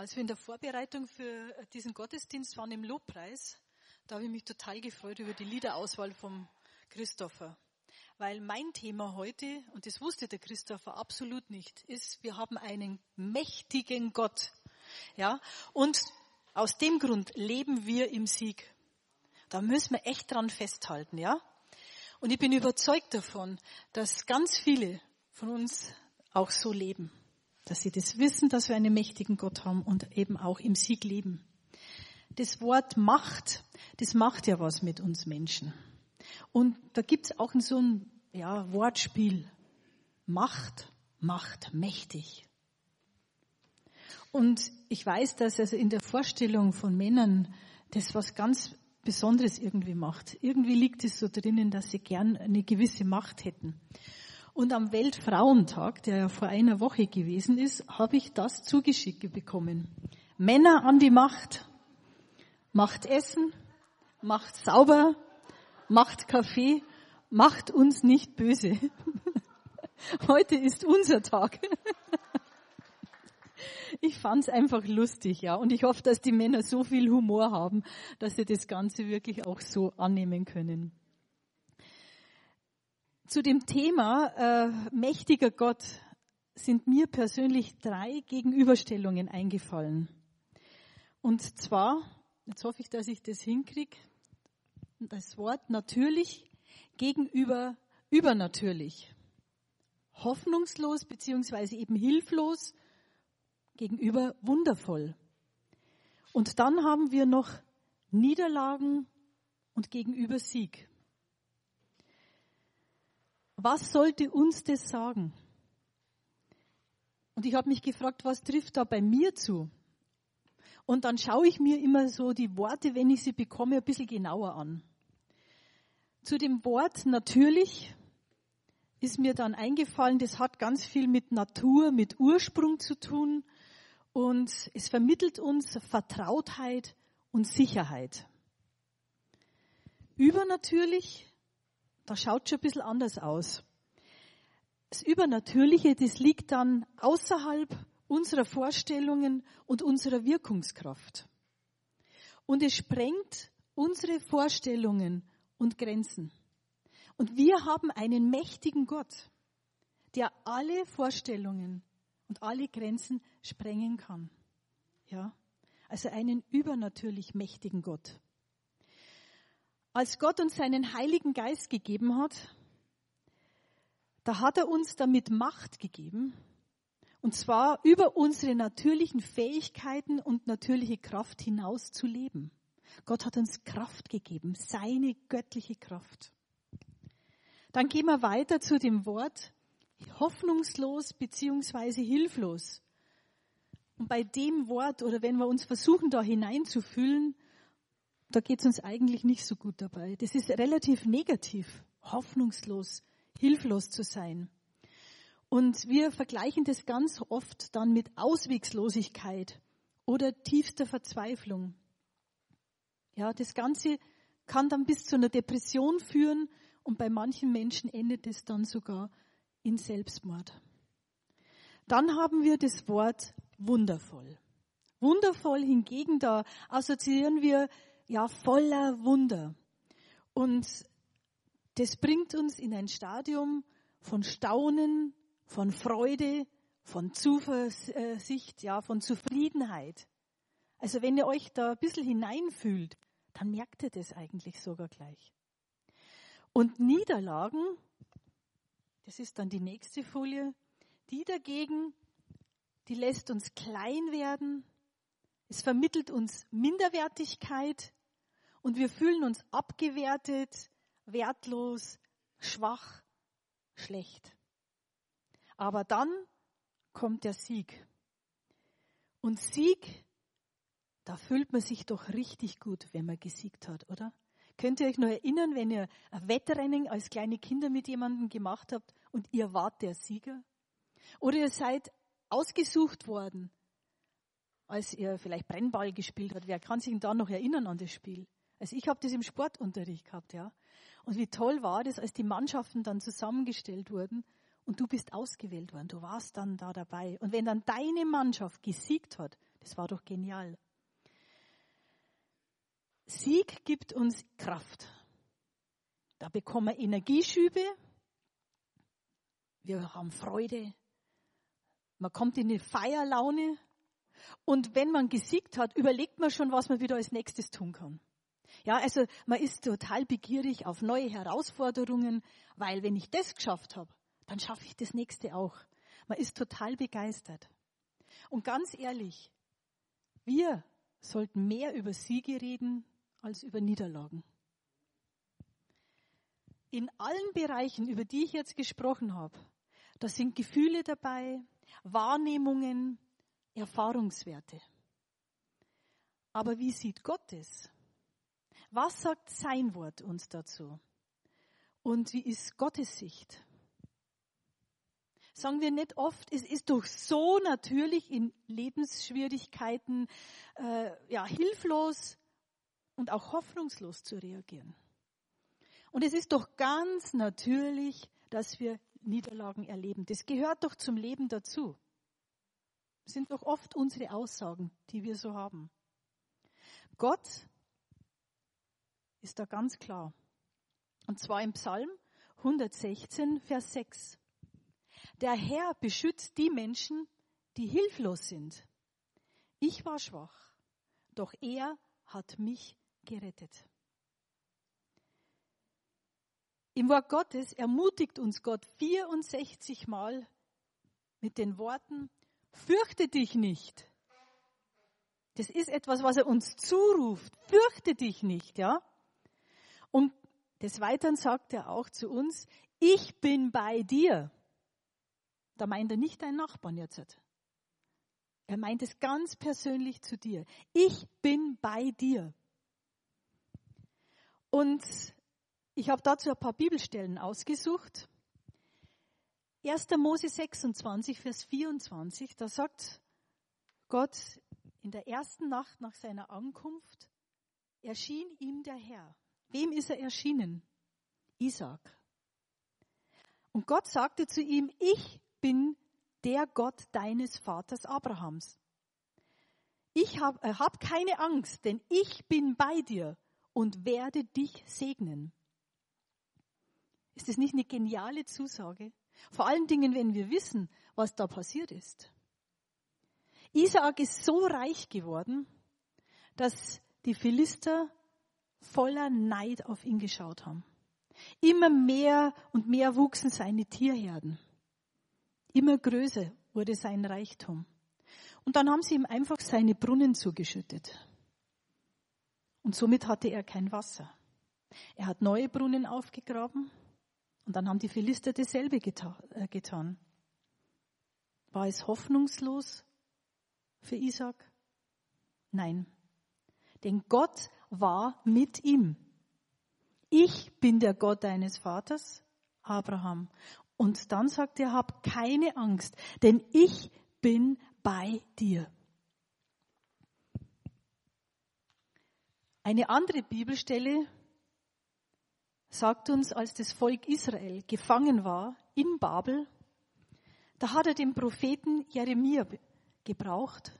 Als wir in der Vorbereitung für diesen Gottesdienst waren im Lobpreis, da habe ich mich total gefreut über die Liederauswahl vom Christopher. Weil mein Thema heute, und das wusste der Christopher absolut nicht, ist, wir haben einen mächtigen Gott. Ja, und aus dem Grund leben wir im Sieg. Da müssen wir echt dran festhalten, ja? Und ich bin überzeugt davon, dass ganz viele von uns auch so leben dass sie das wissen, dass wir einen mächtigen Gott haben und eben auch im Sieg leben. Das Wort Macht, das macht ja was mit uns Menschen. Und da gibt's auch so ein ja, Wortspiel. Macht macht mächtig. Und ich weiß, dass also in der Vorstellung von Männern das was ganz Besonderes irgendwie macht. Irgendwie liegt es so drinnen, dass sie gern eine gewisse Macht hätten. Und am Weltfrauentag, der ja vor einer Woche gewesen ist, habe ich das zugeschickt bekommen. Männer an die Macht. Macht Essen, macht sauber, macht Kaffee, macht uns nicht böse. Heute ist unser Tag. Ich fand's einfach lustig, ja. Und ich hoffe, dass die Männer so viel Humor haben, dass sie das Ganze wirklich auch so annehmen können zu dem Thema äh, mächtiger Gott sind mir persönlich drei Gegenüberstellungen eingefallen. Und zwar, jetzt hoffe ich, dass ich das hinkriege, das Wort natürlich gegenüber übernatürlich. Hoffnungslos beziehungsweise eben hilflos gegenüber wundervoll. Und dann haben wir noch Niederlagen und gegenüber Sieg. Was sollte uns das sagen? Und ich habe mich gefragt, was trifft da bei mir zu? Und dann schaue ich mir immer so die Worte, wenn ich sie bekomme, ein bisschen genauer an. Zu dem Wort natürlich ist mir dann eingefallen, das hat ganz viel mit Natur, mit Ursprung zu tun und es vermittelt uns Vertrautheit und Sicherheit. Übernatürlich das schaut schon ein bisschen anders aus. Das Übernatürliche, das liegt dann außerhalb unserer Vorstellungen und unserer Wirkungskraft. Und es sprengt unsere Vorstellungen und Grenzen. Und wir haben einen mächtigen Gott, der alle Vorstellungen und alle Grenzen sprengen kann. Ja? Also einen übernatürlich mächtigen Gott. Als Gott uns seinen Heiligen Geist gegeben hat, da hat er uns damit Macht gegeben, und zwar über unsere natürlichen Fähigkeiten und natürliche Kraft hinaus zu leben. Gott hat uns Kraft gegeben, seine göttliche Kraft. Dann gehen wir weiter zu dem Wort hoffnungslos beziehungsweise hilflos. Und bei dem Wort, oder wenn wir uns versuchen, da hineinzufühlen, da geht es uns eigentlich nicht so gut dabei. Das ist relativ negativ, hoffnungslos, hilflos zu sein. Und wir vergleichen das ganz oft dann mit Auswegslosigkeit oder tiefster Verzweiflung. Ja, das Ganze kann dann bis zu einer Depression führen und bei manchen Menschen endet es dann sogar in Selbstmord. Dann haben wir das Wort wundervoll. Wundervoll hingegen, da assoziieren wir ja voller Wunder. Und das bringt uns in ein Stadium von Staunen, von Freude, von Zuversicht, ja, von Zufriedenheit. Also wenn ihr euch da ein bisschen hineinfühlt, dann merkt ihr das eigentlich sogar gleich. Und Niederlagen, das ist dann die nächste Folie, die dagegen, die lässt uns klein werden, es vermittelt uns Minderwertigkeit, und wir fühlen uns abgewertet, wertlos, schwach, schlecht. Aber dann kommt der Sieg. Und Sieg, da fühlt man sich doch richtig gut, wenn man gesiegt hat, oder? Könnt ihr euch noch erinnern, wenn ihr ein Wettrennen als kleine Kinder mit jemandem gemacht habt und ihr wart der Sieger? Oder ihr seid ausgesucht worden, als ihr vielleicht Brennball gespielt habt. Wer kann sich da noch erinnern an das Spiel? Also ich habe das im Sportunterricht gehabt, ja. Und wie toll war das, als die Mannschaften dann zusammengestellt wurden und du bist ausgewählt worden. Du warst dann da dabei. Und wenn dann deine Mannschaft gesiegt hat, Das war doch genial. Sieg gibt uns Kraft. Da bekommen wir Energieschübe. Wir haben Freude. Man kommt in eine Feierlaune. Und wenn man gesiegt hat, überlegt man schon, was man wieder als nächstes tun kann. Ja, also man ist total begierig auf neue Herausforderungen, weil wenn ich das geschafft habe, dann schaffe ich das nächste auch. Man ist total begeistert. Und ganz ehrlich, wir sollten mehr über Siege reden als über Niederlagen. In allen Bereichen, über die ich jetzt gesprochen habe, da sind Gefühle dabei, Wahrnehmungen, Erfahrungswerte. Aber wie sieht Gott es? Was sagt sein Wort uns dazu? Und wie ist Gottes Sicht? Sagen wir nicht oft, es ist doch so natürlich in Lebensschwierigkeiten äh, ja, hilflos und auch hoffnungslos zu reagieren. Und es ist doch ganz natürlich, dass wir Niederlagen erleben. Das gehört doch zum Leben dazu. Das sind doch oft unsere Aussagen, die wir so haben. Gott ist da ganz klar. Und zwar im Psalm 116, Vers 6. Der Herr beschützt die Menschen, die hilflos sind. Ich war schwach, doch er hat mich gerettet. Im Wort Gottes ermutigt uns Gott 64 Mal mit den Worten, fürchte dich nicht. Das ist etwas, was er uns zuruft. Fürchte dich nicht, ja? Und des Weiteren sagt er auch zu uns, ich bin bei dir. Da meint er nicht deinen Nachbarn jetzt. Er meint es ganz persönlich zu dir. Ich bin bei dir. Und ich habe dazu ein paar Bibelstellen ausgesucht. 1. Mose 26, Vers 24, da sagt Gott in der ersten Nacht nach seiner Ankunft, erschien ihm der Herr. Wem ist er erschienen? Isaac. Und Gott sagte zu ihm, ich bin der Gott deines Vaters Abrahams. Ich habe äh, hab keine Angst, denn ich bin bei dir und werde dich segnen. Ist das nicht eine geniale Zusage? Vor allen Dingen, wenn wir wissen, was da passiert ist. Isaak ist so reich geworden, dass die Philister voller Neid auf ihn geschaut haben. Immer mehr und mehr wuchsen seine Tierherden. Immer größer wurde sein Reichtum. Und dann haben sie ihm einfach seine Brunnen zugeschüttet. Und somit hatte er kein Wasser. Er hat neue Brunnen aufgegraben und dann haben die Philister dasselbe äh, getan. War es hoffnungslos für Isaac? Nein. Denn Gott war mit ihm. Ich bin der Gott deines Vaters, Abraham. Und dann sagt er, hab keine Angst, denn ich bin bei dir. Eine andere Bibelstelle sagt uns, als das Volk Israel gefangen war in Babel, da hat er den Propheten Jeremia gebraucht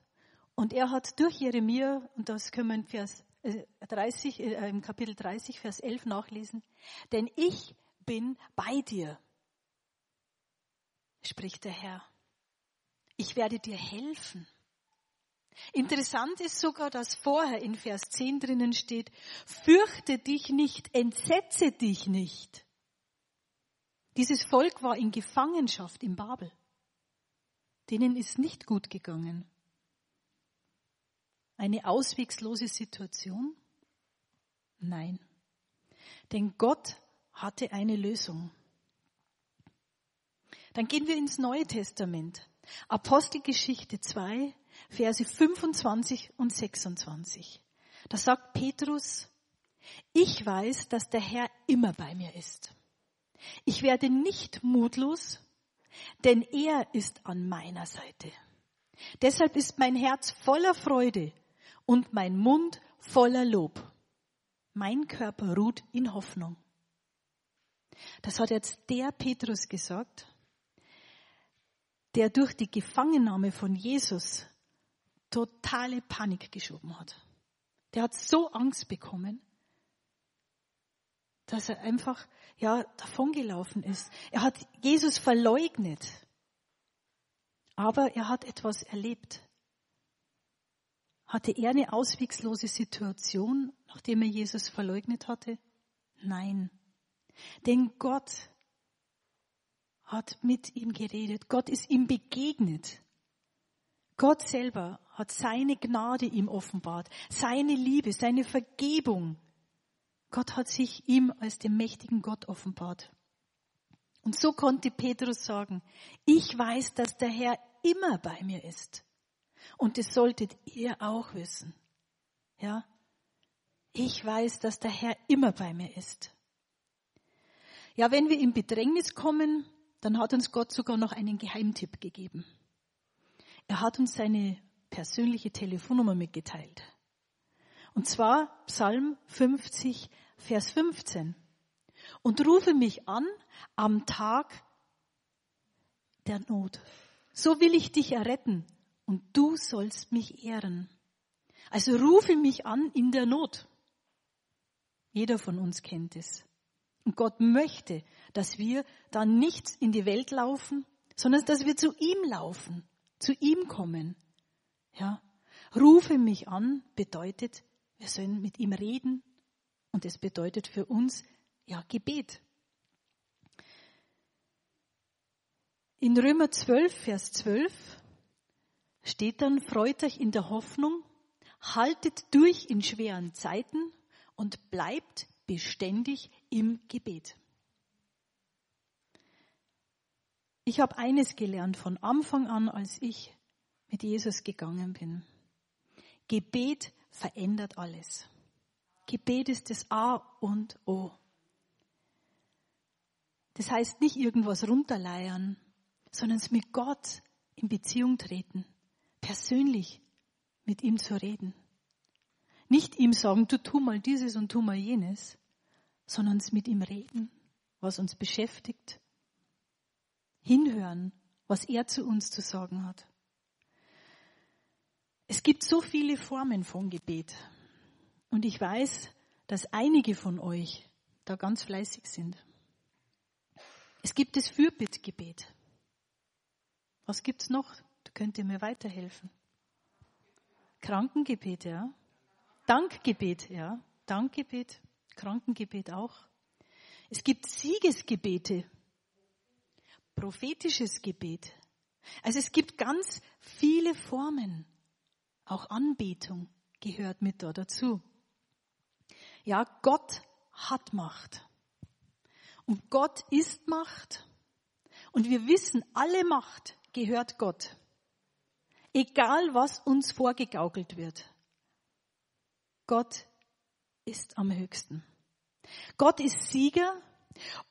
und er hat durch Jeremia, und das können wir in Vers 30, äh, äh, im Kapitel 30, Vers 11 nachlesen, denn ich bin bei dir, spricht der Herr. Ich werde dir helfen. Interessant ist sogar, dass vorher in Vers 10 drinnen steht, fürchte dich nicht, entsetze dich nicht. Dieses Volk war in Gefangenschaft in Babel. Denen ist nicht gut gegangen. Eine auswegslose Situation? Nein. Denn Gott hatte eine Lösung. Dann gehen wir ins Neue Testament. Apostelgeschichte 2, Verse 25 und 26. Da sagt Petrus, ich weiß, dass der Herr immer bei mir ist. Ich werde nicht mutlos, denn er ist an meiner Seite. Deshalb ist mein Herz voller Freude und mein Mund voller Lob. Mein Körper ruht in Hoffnung. Das hat jetzt der Petrus gesagt, der durch die Gefangennahme von Jesus totale Panik geschoben hat. Der hat so Angst bekommen, dass er einfach, ja, davongelaufen ist. Er hat Jesus verleugnet. Aber er hat etwas erlebt. Hatte er eine auswegslose Situation, nachdem er Jesus verleugnet hatte? Nein. Denn Gott hat mit ihm geredet. Gott ist ihm begegnet. Gott selber hat seine Gnade ihm offenbart, seine Liebe, seine Vergebung. Gott hat sich ihm als dem mächtigen Gott offenbart. Und so konnte Petrus sagen, ich weiß, dass der Herr immer bei mir ist. Und das solltet ihr auch wissen. Ja? Ich weiß, dass der Herr immer bei mir ist. Ja, wenn wir in Bedrängnis kommen, dann hat uns Gott sogar noch einen Geheimtipp gegeben. Er hat uns seine persönliche Telefonnummer mitgeteilt. Und zwar Psalm 50, Vers 15. Und rufe mich an am Tag der Not. So will ich dich erretten und du sollst mich ehren. Also rufe mich an in der Not. Jeder von uns kennt es. Und Gott möchte, dass wir dann nicht in die Welt laufen, sondern dass wir zu ihm laufen, zu ihm kommen. Ja. Rufe mich an bedeutet, wir sollen mit ihm reden und es bedeutet für uns ja Gebet. In Römer 12, Vers 12 steht dann, freut euch in der Hoffnung, haltet durch in schweren Zeiten und bleibt beständig im Gebet. Ich habe eines gelernt von Anfang an, als ich mit Jesus gegangen bin. Gebet verändert alles. Gebet ist das A und O. Das heißt nicht irgendwas runterleiern, sondern es mit Gott in Beziehung treten, persönlich mit ihm zu reden. Nicht ihm sagen, du tu mal dieses und tu mal jenes, sondern es mit ihm reden, was uns beschäftigt, hinhören, was er zu uns zu sagen hat. Es gibt so viele Formen von Gebet. Und ich weiß, dass einige von euch da ganz fleißig sind. Es gibt das Fürbittgebet. Was gibt's noch? Könnt ihr mir weiterhelfen. Krankengebet, ja. Dankgebet, ja. Dankgebet, Krankengebet auch. Es gibt Siegesgebete, prophetisches Gebet. Also es gibt ganz viele Formen. Auch Anbetung gehört mit da dazu. Ja, Gott hat Macht. Und Gott ist Macht. Und wir wissen, alle Macht gehört Gott. Egal was uns vorgegaukelt wird. Gott ist am höchsten. Gott ist Sieger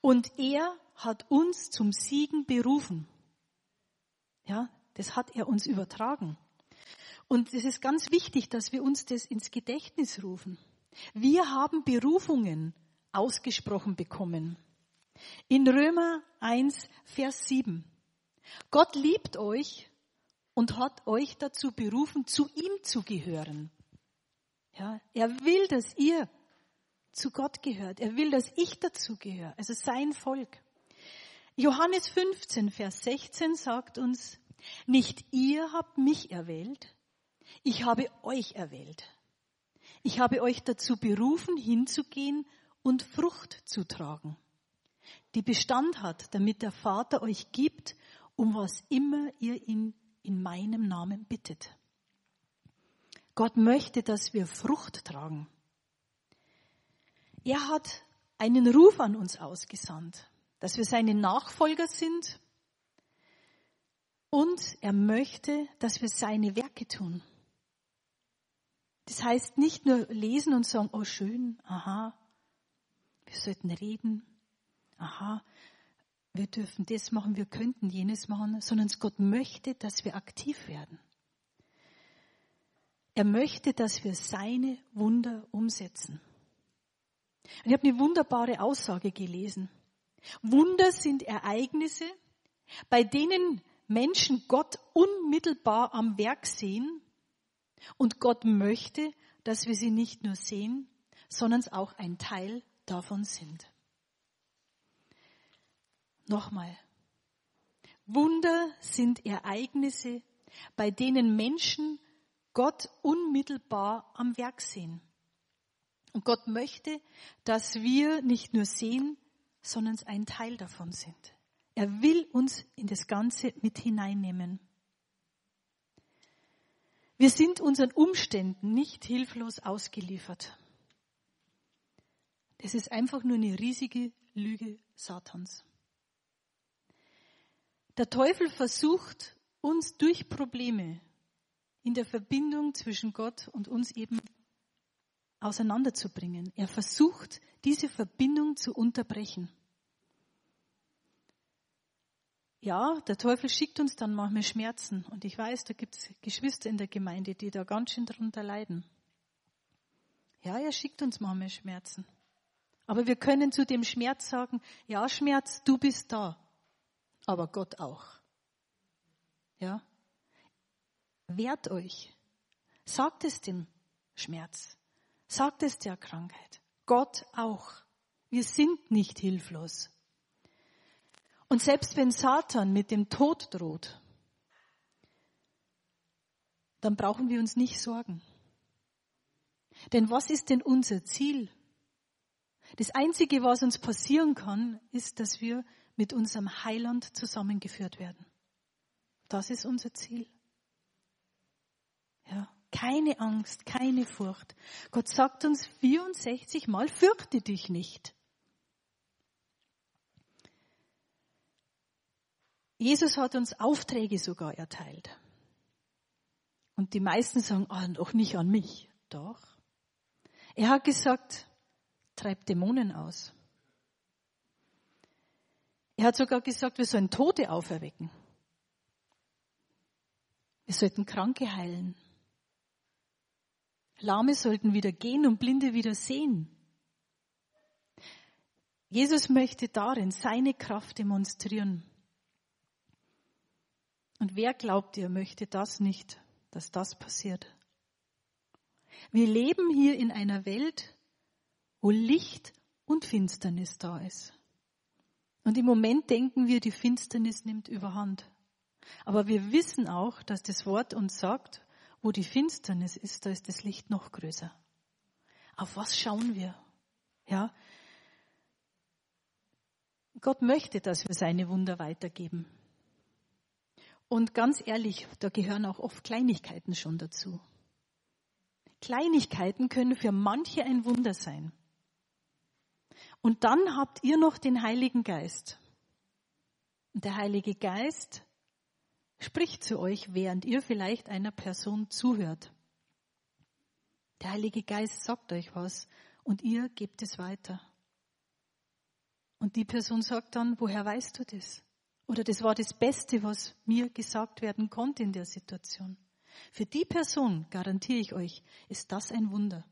und er hat uns zum Siegen berufen. Ja, das hat er uns übertragen. Und es ist ganz wichtig, dass wir uns das ins Gedächtnis rufen. Wir haben Berufungen ausgesprochen bekommen. In Römer 1, Vers 7. Gott liebt euch und hat euch dazu berufen, zu ihm zu gehören. Ja, er will, dass ihr zu Gott gehört. Er will, dass ich dazu gehöre, also sein Volk. Johannes 15, Vers 16 sagt uns, nicht ihr habt mich erwählt, ich habe euch erwählt. Ich habe euch dazu berufen, hinzugehen und Frucht zu tragen, die Bestand hat, damit der Vater euch gibt, um was immer ihr ihn in meinem Namen bittet. Gott möchte, dass wir Frucht tragen. Er hat einen Ruf an uns ausgesandt, dass wir seine Nachfolger sind und er möchte, dass wir seine Werke tun. Das heißt nicht nur lesen und sagen, oh schön, aha, wir sollten reden, aha, wir dürfen das machen, wir könnten jenes machen, sondern Gott möchte, dass wir aktiv werden. Er möchte, dass wir seine Wunder umsetzen. Und ich habe eine wunderbare Aussage gelesen. Wunder sind Ereignisse, bei denen Menschen Gott unmittelbar am Werk sehen Und Gott möchte, dass wir sie nicht nur sehen, sondern auch ein Teil davon sind. Nochmal. Wunder sind Ereignisse, bei denen Menschen Gott unmittelbar am Werk sehen. Und Gott möchte, dass wir nicht nur sehen, sondern ein Teil davon sind. Er will uns in das Ganze mit hineinnehmen. Wir sind unseren Umständen nicht hilflos ausgeliefert. Das ist einfach nur eine riesige Lüge Satans. Der Teufel versucht, uns durch Probleme in der Verbindung zwischen Gott und uns eben auseinanderzubringen. Er versucht, diese Verbindung zu unterbrechen. Ja, der Teufel schickt uns dann manchmal Schmerzen. Und ich weiß, da gibt es Geschwister in der Gemeinde, die da ganz schön darunter leiden. Ja, er schickt uns manchmal Schmerzen. Aber wir können zu dem Schmerz sagen, ja, Schmerz, du bist da. Aber Gott auch. Ja? Wehrt euch. Sagt es dem Schmerz. Sagt es der Krankheit. Gott auch. Wir sind nicht hilflos. Und selbst wenn Satan mit dem Tod droht, dann brauchen wir uns nicht sorgen. Denn was ist denn unser Ziel? Das Einzige, was uns passieren kann, ist, dass wir mit unserem Heiland zusammengeführt werden. Das ist unser Ziel. Ja, keine Angst, keine Furcht. Gott sagt uns 64 Mal, fürchte dich nicht. Jesus hat uns Aufträge sogar erteilt. Und die meisten sagen, ah, doch nicht an mich. Doch. Er hat gesagt, treib Dämonen aus. Er hat sogar gesagt, wir sollen Tote auferwecken. Wir sollten Kranke heilen. Lahme sollten wieder gehen und Blinde wieder sehen. Jesus möchte darin seine Kraft demonstrieren. Und wer glaubt ihr, möchte das nicht, dass das passiert? Wir leben hier in einer Welt, wo Licht und Finsternis da ist. Und im Moment denken wir, die Finsternis nimmt überhand. Aber wir wissen auch, dass das Wort uns sagt, wo die Finsternis ist, da ist das Licht noch größer. Auf was schauen wir? Ja. Gott möchte, dass wir seine Wunder weitergeben. Und ganz ehrlich, da gehören auch oft Kleinigkeiten schon dazu. Kleinigkeiten können für manche ein Wunder sein. Und dann habt ihr noch den Heiligen Geist. Und der Heilige Geist spricht zu euch, während ihr vielleicht einer Person zuhört. Der Heilige Geist sagt euch was und ihr gebt es weiter. Und die Person sagt dann, woher weißt du das? Oder das war das Beste, was mir gesagt werden konnte in der Situation. Für die Person, garantiere ich euch, ist das ein Wunder.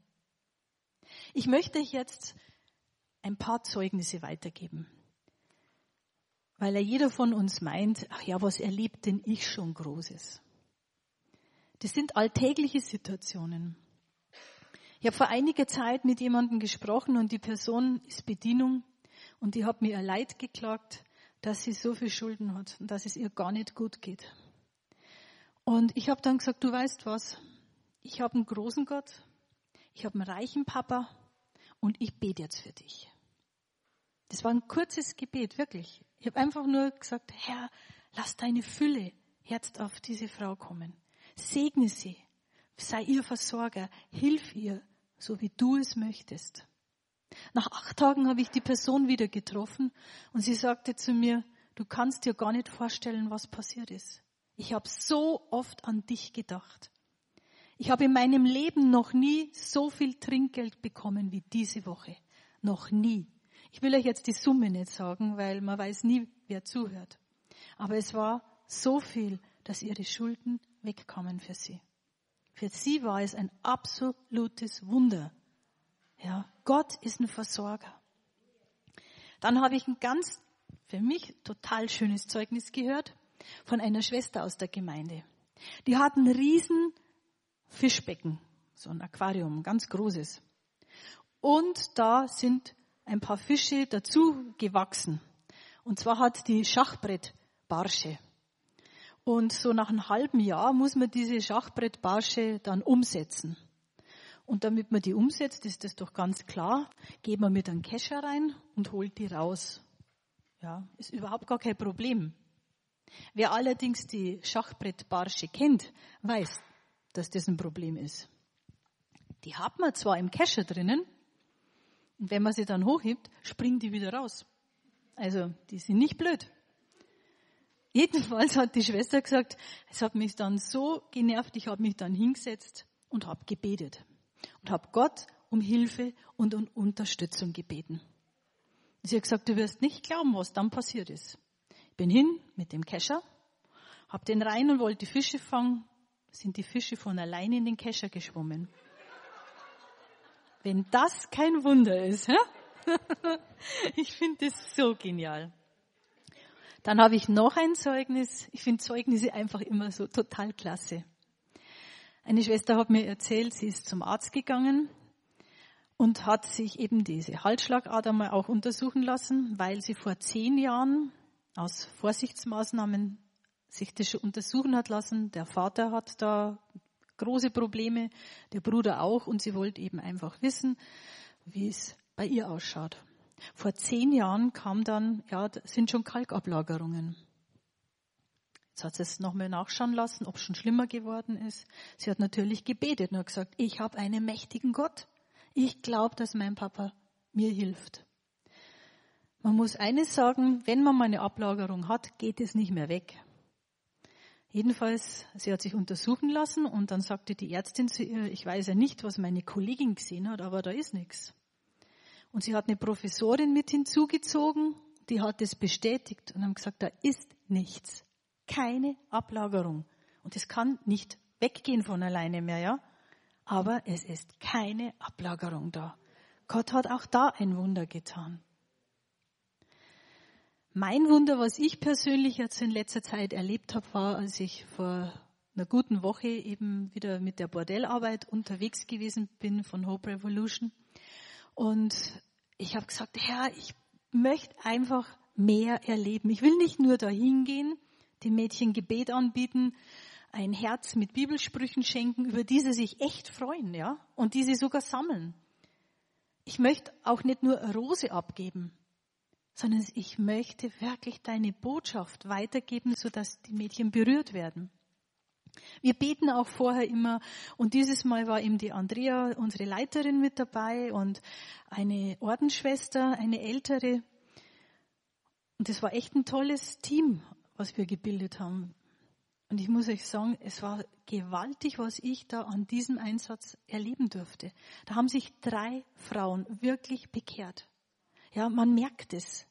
Ich möchte euch jetzt ein paar Zeugnisse weitergeben. Weil ja jeder von uns meint, ach ja, was erlebt denn ich schon Großes? Das sind alltägliche Situationen. Ich habe vor einiger Zeit mit jemandem gesprochen und die Person ist Bedienung und die hat mir ihr Leid geklagt dass sie so viel Schulden hat und dass es ihr gar nicht gut geht. Und ich habe dann gesagt, du weißt was, ich habe einen großen Gott, ich habe einen reichen Papa und ich bete jetzt für dich. Das war ein kurzes Gebet, wirklich. Ich habe einfach nur gesagt, Herr, lass deine Fülle jetzt auf diese Frau kommen. Segne sie, sei ihr Versorger, hilf ihr, so wie du es möchtest. Nach acht Tagen habe ich die Person wieder getroffen und sie sagte zu mir, du kannst dir gar nicht vorstellen, was passiert ist. Ich habe so oft an dich gedacht. Ich habe in meinem Leben noch nie so viel Trinkgeld bekommen wie diese Woche. Noch nie. Ich will euch jetzt die Summe nicht sagen, weil man weiß nie, wer zuhört. Aber es war so viel, dass ihre Schulden wegkamen für sie. Für sie war es ein absolutes Wunder, ja, Gott ist ein Versorger. Dann habe ich ein ganz, für mich total schönes Zeugnis gehört von einer Schwester aus der Gemeinde. Die hat einen riesen Fischbecken, so ein Aquarium, ganz großes. Und da sind ein paar Fische dazu gewachsen. Und zwar hat die Schachbrettbarsche. Und so nach einem halben Jahr muss man diese Schachbrettbarsche dann umsetzen. Und damit man die umsetzt, ist das doch ganz klar, geht man mit einem Kescher rein und holt die raus. Ja, ist überhaupt gar kein Problem. Wer allerdings die Schachbrettbarsche kennt, weiß, dass das ein Problem ist. Die hat man zwar im Kescher drinnen, und wenn man sie dann hochhebt, springen die wieder raus. Also, die sind nicht blöd. Jedenfalls hat die Schwester gesagt, es hat mich dann so genervt, ich habe mich dann hingesetzt und habe gebetet und habe Gott um Hilfe und um Unterstützung gebeten. Sie hat gesagt, du wirst nicht glauben, was dann passiert ist. Ich bin hin mit dem Kescher, habe den rein und wollte die Fische fangen, sind die Fische von alleine in den Kescher geschwommen. Wenn das kein Wunder ist, ich finde das so genial. Dann habe ich noch ein Zeugnis. Ich finde Zeugnisse einfach immer so total klasse. Eine Schwester hat mir erzählt, sie ist zum Arzt gegangen und hat sich eben diese Halsschlagader mal auch untersuchen lassen, weil sie vor zehn Jahren aus Vorsichtsmaßnahmen sich das schon untersuchen hat lassen. Der Vater hat da große Probleme, der Bruder auch, und sie wollte eben einfach wissen, wie es bei ihr ausschaut. Vor zehn Jahren kam dann, ja, sind schon Kalkablagerungen. Jetzt hat sie es nochmal nachschauen lassen, ob es schon schlimmer geworden ist. Sie hat natürlich gebetet und hat gesagt, ich habe einen mächtigen Gott. Ich glaube, dass mein Papa mir hilft. Man muss eines sagen, wenn man mal eine Ablagerung hat, geht es nicht mehr weg. Jedenfalls, sie hat sich untersuchen lassen und dann sagte die Ärztin zu ihr, ich weiß ja nicht, was meine Kollegin gesehen hat, aber da ist nichts. Und sie hat eine Professorin mit hinzugezogen, die hat es bestätigt und haben gesagt, da ist nichts. Keine Ablagerung. Und es kann nicht weggehen von alleine mehr, ja? Aber es ist keine Ablagerung da. Gott hat auch da ein Wunder getan. Mein Wunder, was ich persönlich jetzt in letzter Zeit erlebt habe, war, als ich vor einer guten Woche eben wieder mit der Bordellarbeit unterwegs gewesen bin von Hope Revolution. Und ich habe gesagt, Herr, ich möchte einfach mehr erleben. Ich will nicht nur dahin gehen, den Mädchen Gebet anbieten, ein Herz mit Bibelsprüchen schenken, über die sie sich echt freuen, ja, und die sie sogar sammeln. Ich möchte auch nicht nur eine Rose abgeben, sondern ich möchte wirklich deine Botschaft weitergeben, sodass die Mädchen berührt werden. Wir beten auch vorher immer und dieses Mal war eben die Andrea, unsere Leiterin mit dabei und eine Ordensschwester, eine ältere. Und es war echt ein tolles Team, was wir gebildet haben. Und ich muss euch sagen, es war gewaltig, was ich da an diesem Einsatz erleben durfte. Da haben sich drei Frauen wirklich bekehrt. Ja, man merkt es.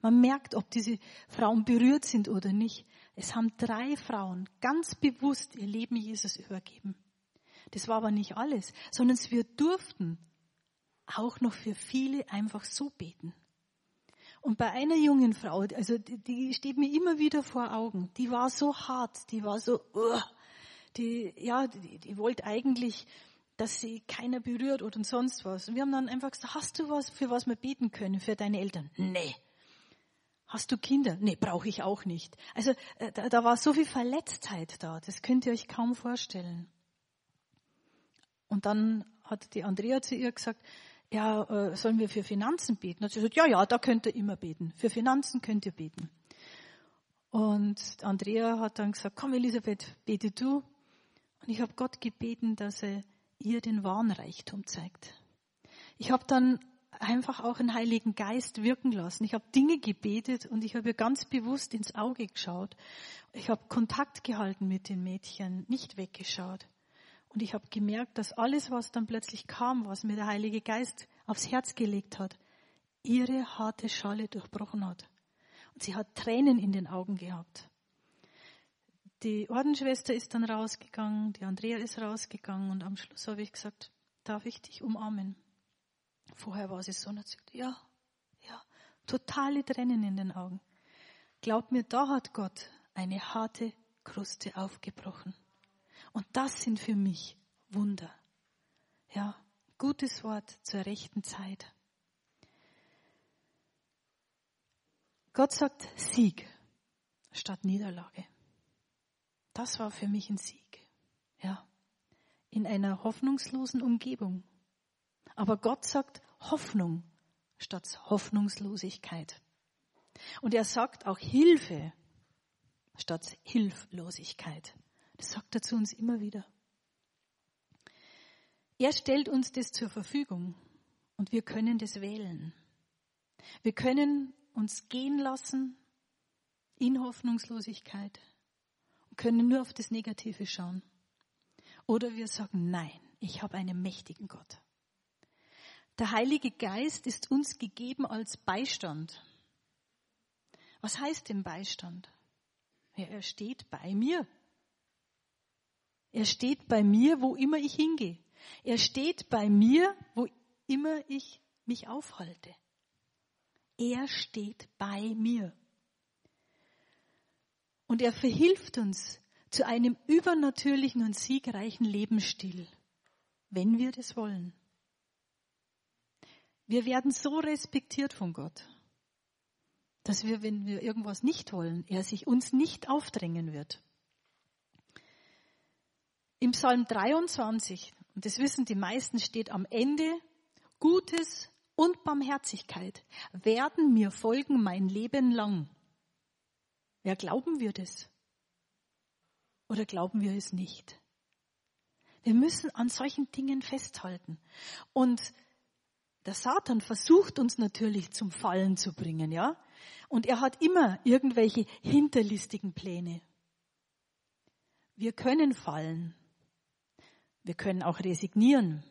Man merkt, ob diese Frauen berührt sind oder nicht. Es haben drei Frauen ganz bewusst ihr Leben Jesus übergeben. Das war aber nicht alles, sondern wir durften auch noch für viele einfach so beten. Und bei einer jungen Frau, also die, steht mir immer wieder vor Augen, die war so hart, die war so, uh, die, ja, die, die wollte eigentlich dass sie keiner berührt oder sonst was. Und wir haben dann einfach gesagt, hast du was, für was wir beten können, für deine Eltern? Nee. Hast du Kinder? Nee, brauche ich auch nicht. Also äh, da, da war so viel Verletztheit da, das könnt ihr euch kaum vorstellen. Und dann hat die Andrea zu ihr gesagt, ja, äh, sollen wir für Finanzen beten? Hat sie gesagt, ja, ja, da könnt ihr immer beten. Für Finanzen könnt ihr beten. Und Andrea hat dann gesagt, komm Elisabeth, bete du. Und ich habe Gott gebeten, dass er ihr den wahren Reichtum zeigt. Ich habe dann einfach auch den Heiligen Geist wirken lassen. Ich habe Dinge gebetet und ich habe ihr ganz bewusst ins Auge geschaut. Ich habe Kontakt gehalten mit den Mädchen, nicht weggeschaut. Und ich habe gemerkt, dass alles, was dann plötzlich kam, was mir der Heilige Geist aufs Herz gelegt hat, ihre harte Schale durchbrochen hat. Und sie hat Tränen in den Augen gehabt. Die Ordensschwester ist dann rausgegangen, die Andrea ist rausgegangen und am Schluss habe ich gesagt, darf ich dich umarmen? Vorher war sie so, und hat gesagt, ja, ja, totale Tränen in den Augen. Glaub mir, da hat Gott eine harte Kruste aufgebrochen. Und das sind für mich Wunder. Ja, gutes Wort zur rechten Zeit. Gott sagt Sieg statt Niederlage. Das war für mich ein Sieg. Ja. In einer hoffnungslosen Umgebung. Aber Gott sagt Hoffnung statt Hoffnungslosigkeit. Und er sagt auch Hilfe statt Hilflosigkeit. Das sagt er zu uns immer wieder. Er stellt uns das zur Verfügung und wir können das wählen. Wir können uns gehen lassen in Hoffnungslosigkeit können nur auf das Negative schauen. Oder wir sagen, nein, ich habe einen mächtigen Gott. Der Heilige Geist ist uns gegeben als Beistand. Was heißt denn Beistand? Ja, er steht bei mir. Er steht bei mir, wo immer ich hingehe. Er steht bei mir, wo immer ich mich aufhalte. Er steht bei mir. Und er verhilft uns zu einem übernatürlichen und siegreichen Lebensstil, wenn wir das wollen. Wir werden so respektiert von Gott, dass wir, wenn wir irgendwas nicht wollen, er sich uns nicht aufdrängen wird. Im Psalm 23, und das wissen die meisten, steht am Ende, Gutes und Barmherzigkeit werden mir folgen mein Leben lang. Ja, glauben wir das? Oder glauben wir es nicht? Wir müssen an solchen Dingen festhalten. Und der Satan versucht uns natürlich zum Fallen zu bringen, ja? Und er hat immer irgendwelche hinterlistigen Pläne. Wir können fallen. Wir können auch resignieren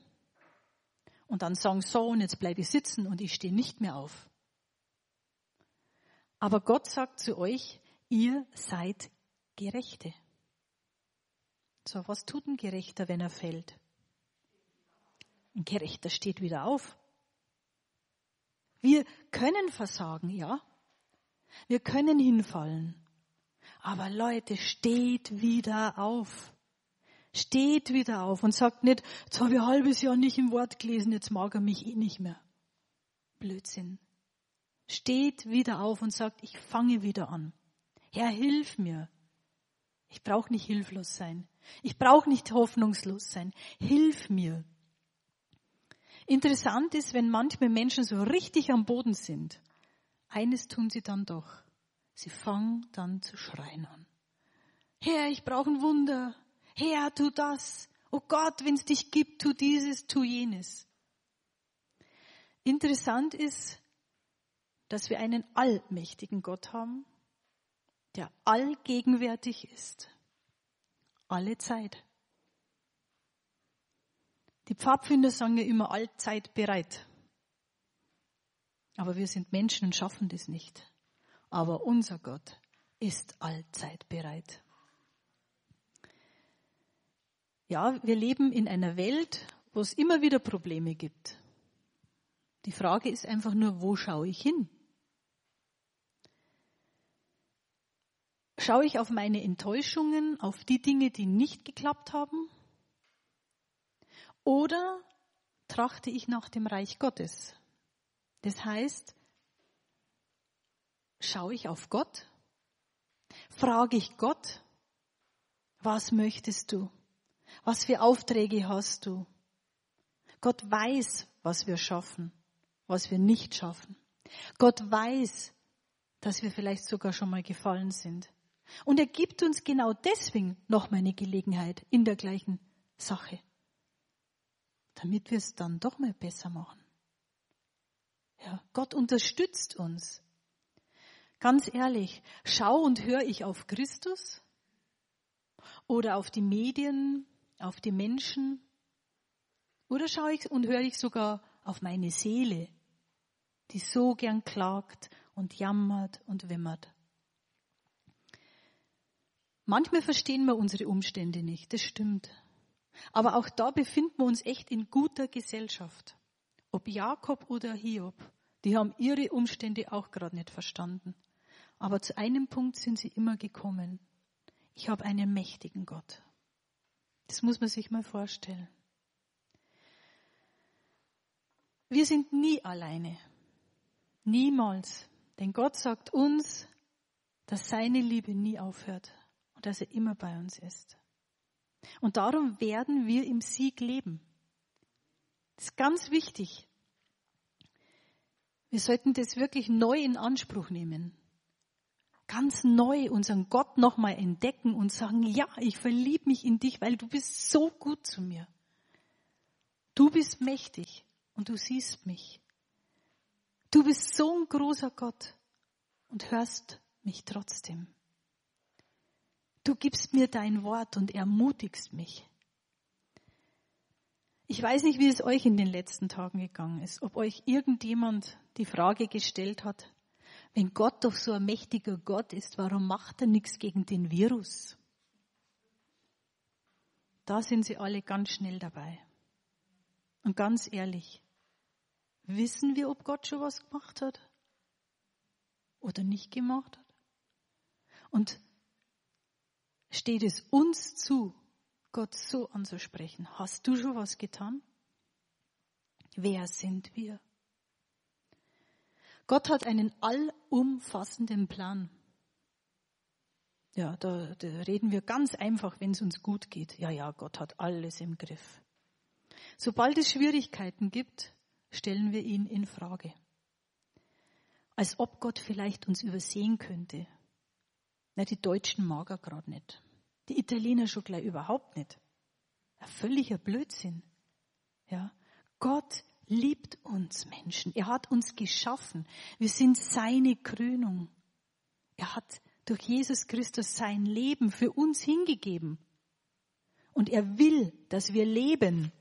und dann sagen, so, und jetzt bleibe ich sitzen und ich stehe nicht mehr auf. Aber Gott sagt zu euch, ihr seid Gerechte. So, was tut ein Gerechter, wenn er fällt? Ein Gerechter steht wieder auf. Wir können versagen, ja. Wir können hinfallen. Aber Leute, steht wieder auf steht wieder auf und sagt nicht, jetzt habe ich ein halbes Jahr nicht im Wort gelesen, jetzt mag er mich eh nicht mehr. Blödsinn. Steht wieder auf und sagt, ich fange wieder an. Herr, hilf mir. Ich brauche nicht hilflos sein. Ich brauche nicht hoffnungslos sein. Hilf mir. Interessant ist, wenn manchmal Menschen so richtig am Boden sind, eines tun sie dann doch. Sie fangen dann zu schreien an. Herr, ich brauche ein Wunder. Herr, tu das. Oh Gott, wenn es dich gibt, tu dieses, tu jenes. Interessant ist, dass wir einen allmächtigen Gott haben, der allgegenwärtig ist. Alle Zeit. Die Pfadfinder sagen ja immer allzeit bereit. Aber wir sind Menschen und schaffen das nicht. Aber unser Gott ist allzeit bereit. Ja, wir leben in einer Welt, wo es immer wieder Probleme gibt. Die Frage ist einfach nur, wo schaue ich hin? Schaue ich auf meine Enttäuschungen, auf die Dinge, die nicht geklappt haben? Oder trachte ich nach dem Reich Gottes? Das heißt, schaue ich auf Gott? Frage ich Gott, was möchtest du? Was für Aufträge hast du? Gott weiß, was wir schaffen, was wir nicht schaffen. Gott weiß, dass wir vielleicht sogar schon mal gefallen sind. Und er gibt uns genau deswegen noch mal eine Gelegenheit in der gleichen Sache, damit wir es dann doch mal besser machen. Ja, Gott unterstützt uns. Ganz ehrlich, schau und höre ich auf Christus oder auf die Medien, auf die Menschen? Oder schaue ich und höre ich sogar auf meine Seele, die so gern klagt und jammert und wimmert? Manchmal verstehen wir unsere Umstände nicht, das stimmt. Aber auch da befinden wir uns echt in guter Gesellschaft. Ob Jakob oder Hiob, die haben ihre Umstände auch gerade nicht verstanden. Aber zu einem Punkt sind sie immer gekommen. Ich habe einen mächtigen Gott. Das muss man sich mal vorstellen. Wir sind nie alleine. Niemals. Denn Gott sagt uns, dass seine Liebe nie aufhört und dass er immer bei uns ist. Und darum werden wir im Sieg leben. Das ist ganz wichtig. Wir sollten das wirklich neu in Anspruch nehmen. Ganz neu unseren Gott nochmal entdecken und sagen, ja, ich verliebe mich in dich, weil du bist so gut zu mir. Du bist mächtig und du siehst mich. Du bist so ein großer Gott und hörst mich trotzdem. Du gibst mir dein Wort und ermutigst mich. Ich weiß nicht, wie es euch in den letzten Tagen gegangen ist, ob euch irgendjemand die Frage gestellt hat, wenn Gott doch so ein mächtiger Gott ist, warum macht er nichts gegen den Virus? Da sind sie alle ganz schnell dabei. Und ganz ehrlich, wissen wir, ob Gott schon was gemacht hat oder nicht gemacht hat? Und steht es uns zu, Gott so anzusprechen? Hast du schon was getan? Wer sind wir? Gott hat einen allumfassenden Plan. Ja, da, da reden wir ganz einfach, wenn es uns gut geht. Ja, ja, Gott hat alles im Griff. Sobald es Schwierigkeiten gibt, stellen wir ihn in Frage. Als ob Gott vielleicht uns übersehen könnte. Na, die Deutschen mag er gerade nicht. Die Italiener schon gleich überhaupt nicht. Ein völliger Blödsinn. Ja. Gott liebt uns Menschen. Er hat uns geschaffen. Wir sind seine Krönung. Er hat durch Jesus Christus sein Leben für uns hingegeben. Und er will, dass wir leben.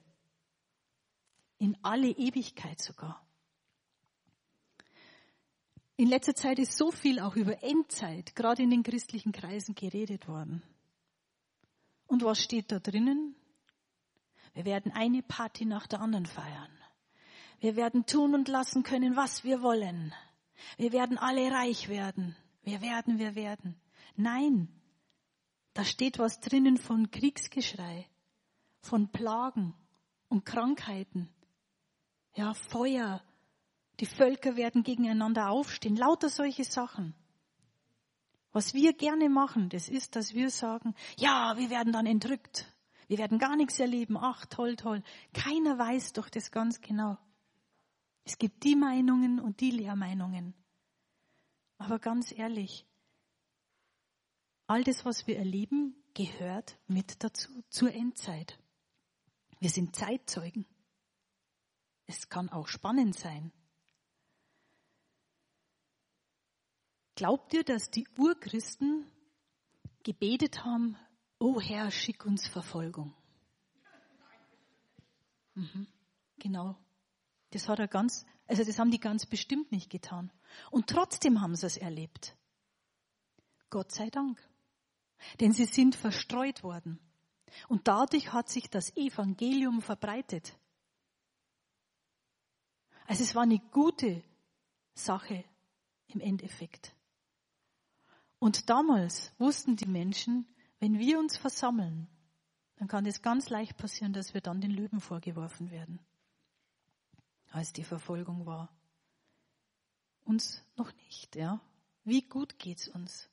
In alle Ewigkeit sogar. In letzter Zeit ist so viel auch über Endzeit, gerade in den christlichen Kreisen, geredet worden. Und was steht da drinnen? Wir werden eine Party nach der anderen feiern. Wir werden tun und lassen können, was wir wollen. Wir werden alle reich werden. Wir werden, wir werden. Nein, da steht was drinnen von Kriegsgeschrei, von Plagen und Krankheiten. Ja, Feuer, die Völker werden gegeneinander aufstehen. Lauter solche Sachen. Was wir gerne machen, das ist, dass wir sagen, ja, wir werden dann entrückt. Wir werden gar nichts erleben. Ach, toll, toll. Keiner weiß doch das ganz genau. Es gibt die Meinungen und die Lehrmeinungen. Aber ganz ehrlich, all das, was wir erleben, gehört mit dazu, zur Endzeit. Wir sind Zeitzeugen. Es kann auch spannend sein. Glaubt ihr, dass die Urchristen gebetet haben, oh Herr, schick uns Verfolgung? Mhm, genau. Das hat er ganz, also das haben die ganz bestimmt nicht getan. Und trotzdem haben sie es erlebt. Gott sei Dank. Denn sie sind verstreut worden. Und dadurch hat sich das Evangelium verbreitet. Also es war eine gute Sache im Endeffekt. Und damals wussten die Menschen, wenn wir uns versammeln, dann kann es ganz leicht passieren, dass wir dann den Löwen vorgeworfen werden, als die Verfolgung war. Uns noch nicht, ja. Wie gut geht's uns?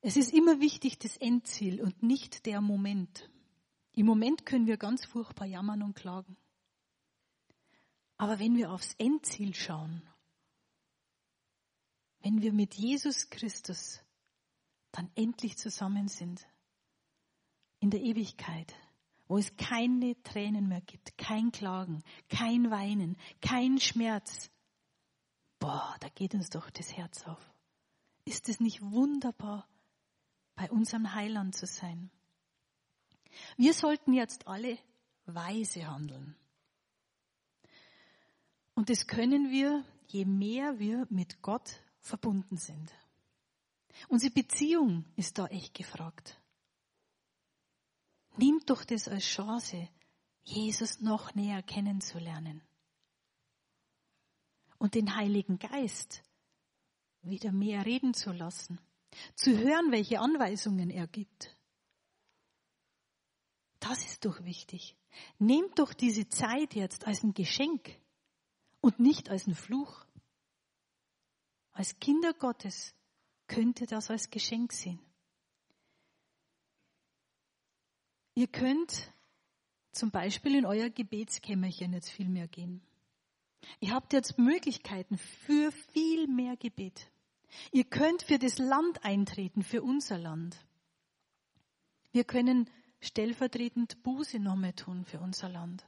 Es ist immer wichtig das Endziel und nicht der Moment. Im Moment können wir ganz furchtbar jammern und klagen. Aber wenn wir aufs Endziel schauen, wenn wir mit Jesus Christus dann endlich zusammen sind, in der Ewigkeit, wo es keine Tränen mehr gibt, kein Klagen, kein Weinen, kein Schmerz, boah, da geht uns doch das Herz auf. Ist es nicht wunderbar, bei unserem Heiland zu sein? Wir sollten jetzt alle weise handeln. Und das können wir, je mehr wir mit Gott verbunden sind. Unsere Beziehung ist da echt gefragt. Nimm doch das als Chance, Jesus noch näher kennenzulernen. Und den Heiligen Geist wieder mehr reden zu lassen. Zu hören, welche Anweisungen er gibt. Das ist doch wichtig. Nehmt doch diese Zeit jetzt als ein Geschenk und nicht als ein Fluch. Als Kinder Gottes könnt ihr das als Geschenk sehen. Ihr könnt zum Beispiel in euer Gebetskämmerchen jetzt viel mehr gehen. Ihr habt jetzt Möglichkeiten für viel mehr Gebet. Ihr könnt für das Land eintreten, für unser Land. Wir können stellvertretend Buße nochmal tun für unser Land.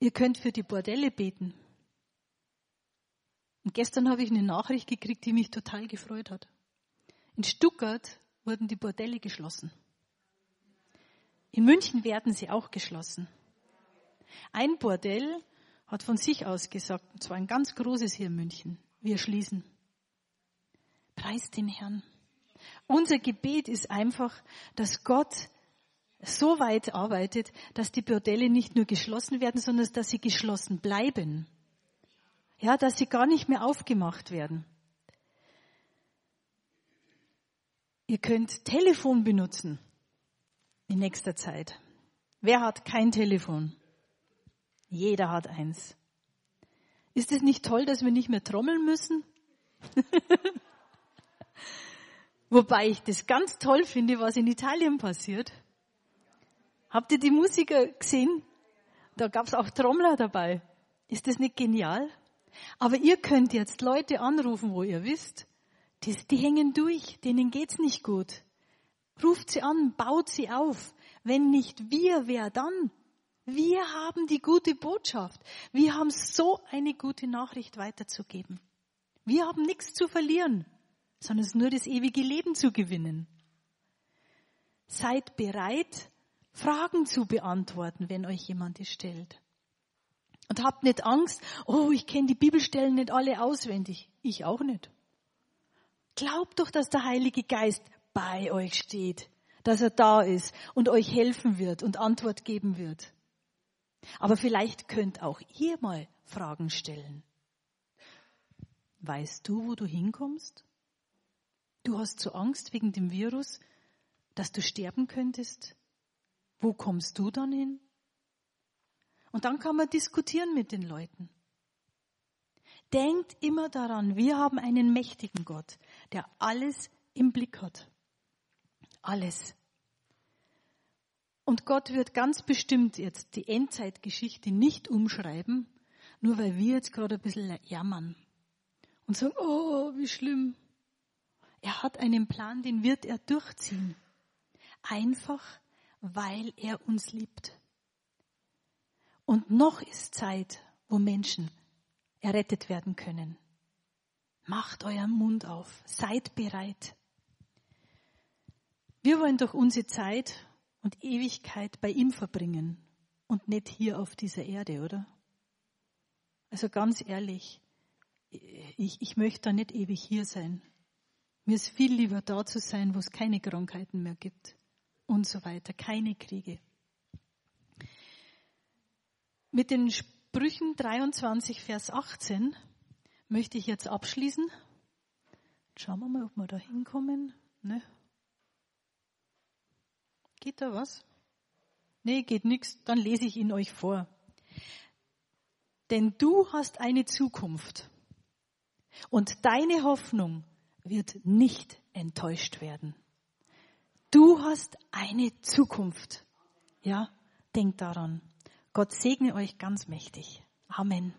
Ihr könnt für die Bordelle beten. Und gestern habe ich eine Nachricht gekriegt, die mich total gefreut hat. In Stuttgart wurden die Bordelle geschlossen. In München werden sie auch geschlossen. Ein Bordell hat von sich aus gesagt, und zwar ein ganz großes hier in München, wir schließen. Preis den Herrn. Unser Gebet ist einfach, dass Gott so weit arbeitet, dass die Bordelle nicht nur geschlossen werden, sondern dass sie geschlossen bleiben. Ja, dass sie gar nicht mehr aufgemacht werden. Ihr könnt Telefon benutzen in nächster Zeit. Wer hat kein Telefon? Jeder hat eins. Ist es nicht toll, dass wir nicht mehr trommeln müssen? Wobei ich das ganz toll finde, was in Italien passiert. Habt ihr die Musiker gesehen? Da gab es auch Trommler dabei. Ist das nicht genial? Aber ihr könnt jetzt Leute anrufen, wo ihr wisst, die, die hängen durch, denen geht's nicht gut. Ruft sie an, baut sie auf. Wenn nicht wir, wer dann? Wir haben die gute Botschaft. Wir haben so eine gute Nachricht weiterzugeben. Wir haben nichts zu verlieren, sondern es nur das ewige Leben zu gewinnen. Seid bereit, Fragen zu beantworten, wenn euch jemand es stellt. Und habt nicht Angst, oh, ich kenne die Bibelstellen nicht alle auswendig. Ich auch nicht. Glaubt doch, dass der Heilige Geist bei euch steht, dass er da ist und euch helfen wird und Antwort geben wird. Aber vielleicht könnt auch ihr mal Fragen stellen. Weißt du, wo du hinkommst? Du hast so Angst wegen dem Virus, dass du sterben könntest. Wo kommst du dann hin? Und dann kann man diskutieren mit den Leuten. Denkt immer daran, wir haben einen mächtigen Gott, der alles im Blick hat. Alles. Und Gott wird ganz bestimmt jetzt die Endzeitgeschichte nicht umschreiben, nur weil wir jetzt gerade ein bisschen jammern und sagen, oh, wie schlimm. Er hat einen Plan, den wird er durchziehen. Einfach, weil er uns liebt. Und noch ist Zeit, wo Menschen errettet werden können. Macht euren Mund auf, seid bereit. Wir wollen doch unsere Zeit und Ewigkeit bei ihm verbringen und nicht hier auf dieser Erde, oder? Also ganz ehrlich, ich, ich möchte da nicht ewig hier sein. Mir ist viel lieber da zu sein, wo es keine Krankheiten mehr gibt und so weiter, keine Kriege. Mit den Sprüchen 23, Vers 18 möchte ich jetzt abschließen. Schauen wir mal, ob wir da hinkommen. Ne? Geht da was? Nee, geht nichts. Dann lese ich ihn euch vor. Denn du hast eine Zukunft und deine Hoffnung wird nicht enttäuscht werden. Du hast eine Zukunft. Ja, denk daran. Gott segne euch ganz mächtig. Amen.